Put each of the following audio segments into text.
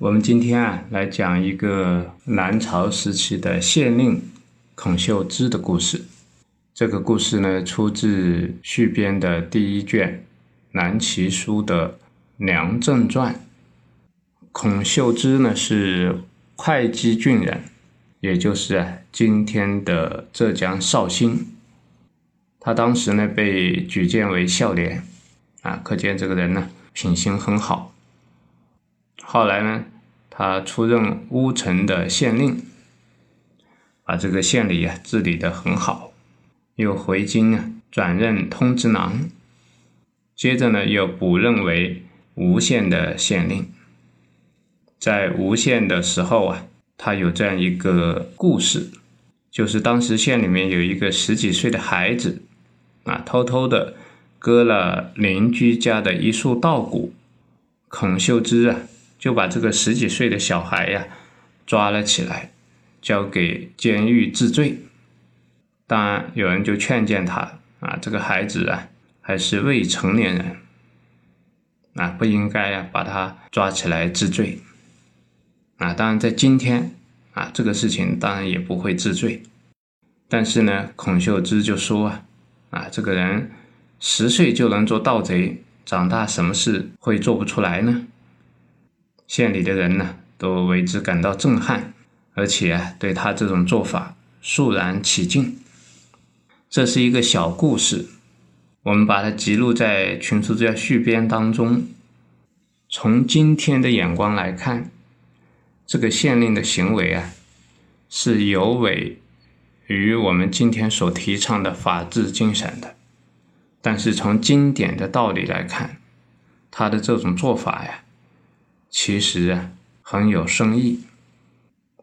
我们今天啊来讲一个南朝时期的县令孔秀芝的故事。这个故事呢出自续编的第一卷《南齐书》的《梁正传》。孔秀芝呢是会稽郡人，也就是啊今天的浙江绍兴。他当时呢被举荐为孝廉，啊，可见这个人呢品行很好。后来呢，他出任乌城的县令，把这个县里啊治理得很好，又回京啊转任通知郎，接着呢又补任为吴县的县令。在吴县的时候啊，他有这样一个故事，就是当时县里面有一个十几岁的孩子，啊，偷偷的割了邻居家的一束稻谷，孔秀芝啊。就把这个十几岁的小孩呀抓了起来，交给监狱治罪。当然，有人就劝谏他啊，这个孩子啊还是未成年人，啊不应该呀把他抓起来治罪。啊，当然在今天啊，这个事情当然也不会治罪。但是呢，孔秀芝就说啊，啊这个人十岁就能做盗贼，长大什么事会做不出来呢？县里的人呢，都为之感到震撼，而且啊对他这种做法肃然起敬。这是一个小故事，我们把它记录在《群书治要续编》当中。从今天的眼光来看，这个县令的行为啊，是有违于我们今天所提倡的法治精神的。但是从经典的道理来看，他的这种做法呀。其实啊，很有深意。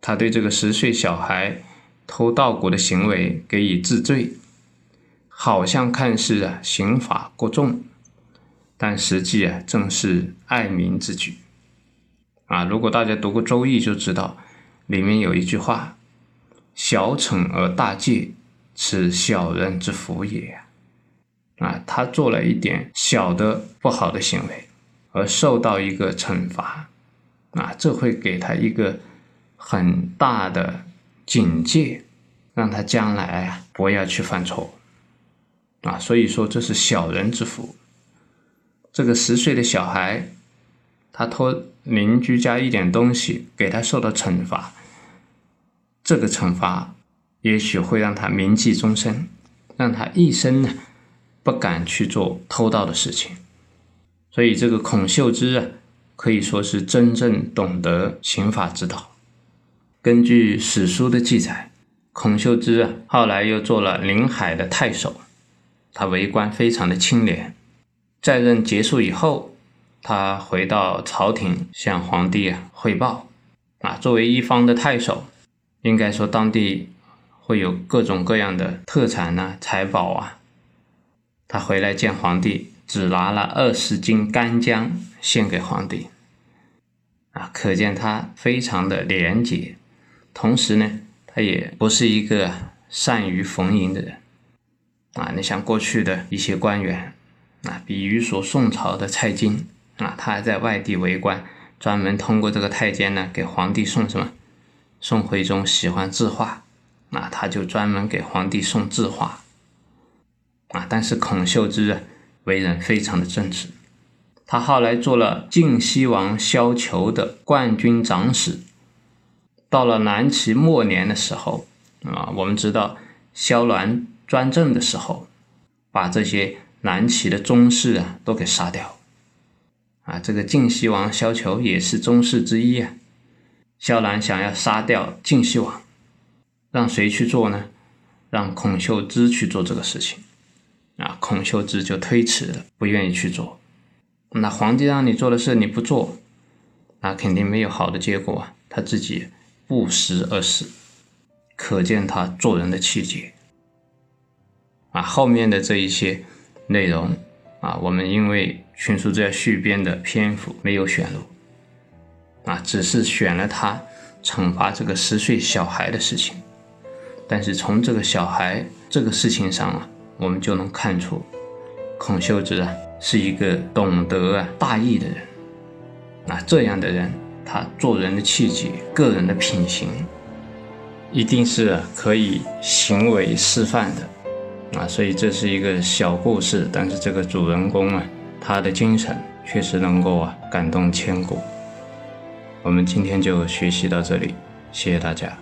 他对这个十岁小孩偷稻谷的行为给予治罪，好像看似啊刑法过重，但实际啊正是爱民之举。啊，如果大家读过《周易》，就知道里面有一句话：“小惩而大戒，此小人之福也。”啊，他做了一点小的不好的行为。而受到一个惩罚，啊，这会给他一个很大的警戒，让他将来啊不要去犯错，啊，所以说这是小人之福。这个十岁的小孩，他偷邻居家一点东西，给他受到惩罚，这个惩罚也许会让他铭记终身，让他一生呢不敢去做偷盗的事情。所以，这个孔秀芝啊，可以说是真正懂得刑法之道。根据史书的记载，孔秀芝啊，后来又做了临海的太守，他为官非常的清廉。在任结束以后，他回到朝廷向皇帝啊汇报。啊，作为一方的太守，应该说当地会有各种各样的特产呐、财宝啊。他回来见皇帝。只拿了二十斤干姜献给皇帝，啊，可见他非常的廉洁。同时呢，他也不是一个善于逢迎的人，啊，你像过去的一些官员，啊，比如说宋朝的蔡京，啊，他还在外地为官，专门通过这个太监呢给皇帝送什么？宋徽宗喜欢字画，那他就专门给皇帝送字画，啊，但是孔秀芝啊。为人非常的正直，他后来做了晋西王萧球的冠军长史。到了南齐末年的时候，啊，我们知道萧鸾专政的时候，把这些南齐的宗室啊都给杀掉。啊，这个晋西王萧球也是宗室之一啊。萧鸾想要杀掉晋西王，让谁去做呢？让孔秀芝去做这个事情。啊，孔秀芝就推辞了，不愿意去做。那皇帝让你做的事你不做，那肯定没有好的结果啊。他自己不食而死，可见他做人的气节。啊，后面的这一些内容啊，我们因为《群书治要续编的篇幅没有选入，啊，只是选了他惩罚这个十岁小孩的事情。但是从这个小孩这个事情上啊，我们就能看出，孔修之啊是一个懂得啊大义的人。啊，这样的人，他做人的气节、个人的品行，一定是可以行为示范的。啊，所以这是一个小故事，但是这个主人公啊，他的精神确实能够啊感动千古。我们今天就学习到这里，谢谢大家。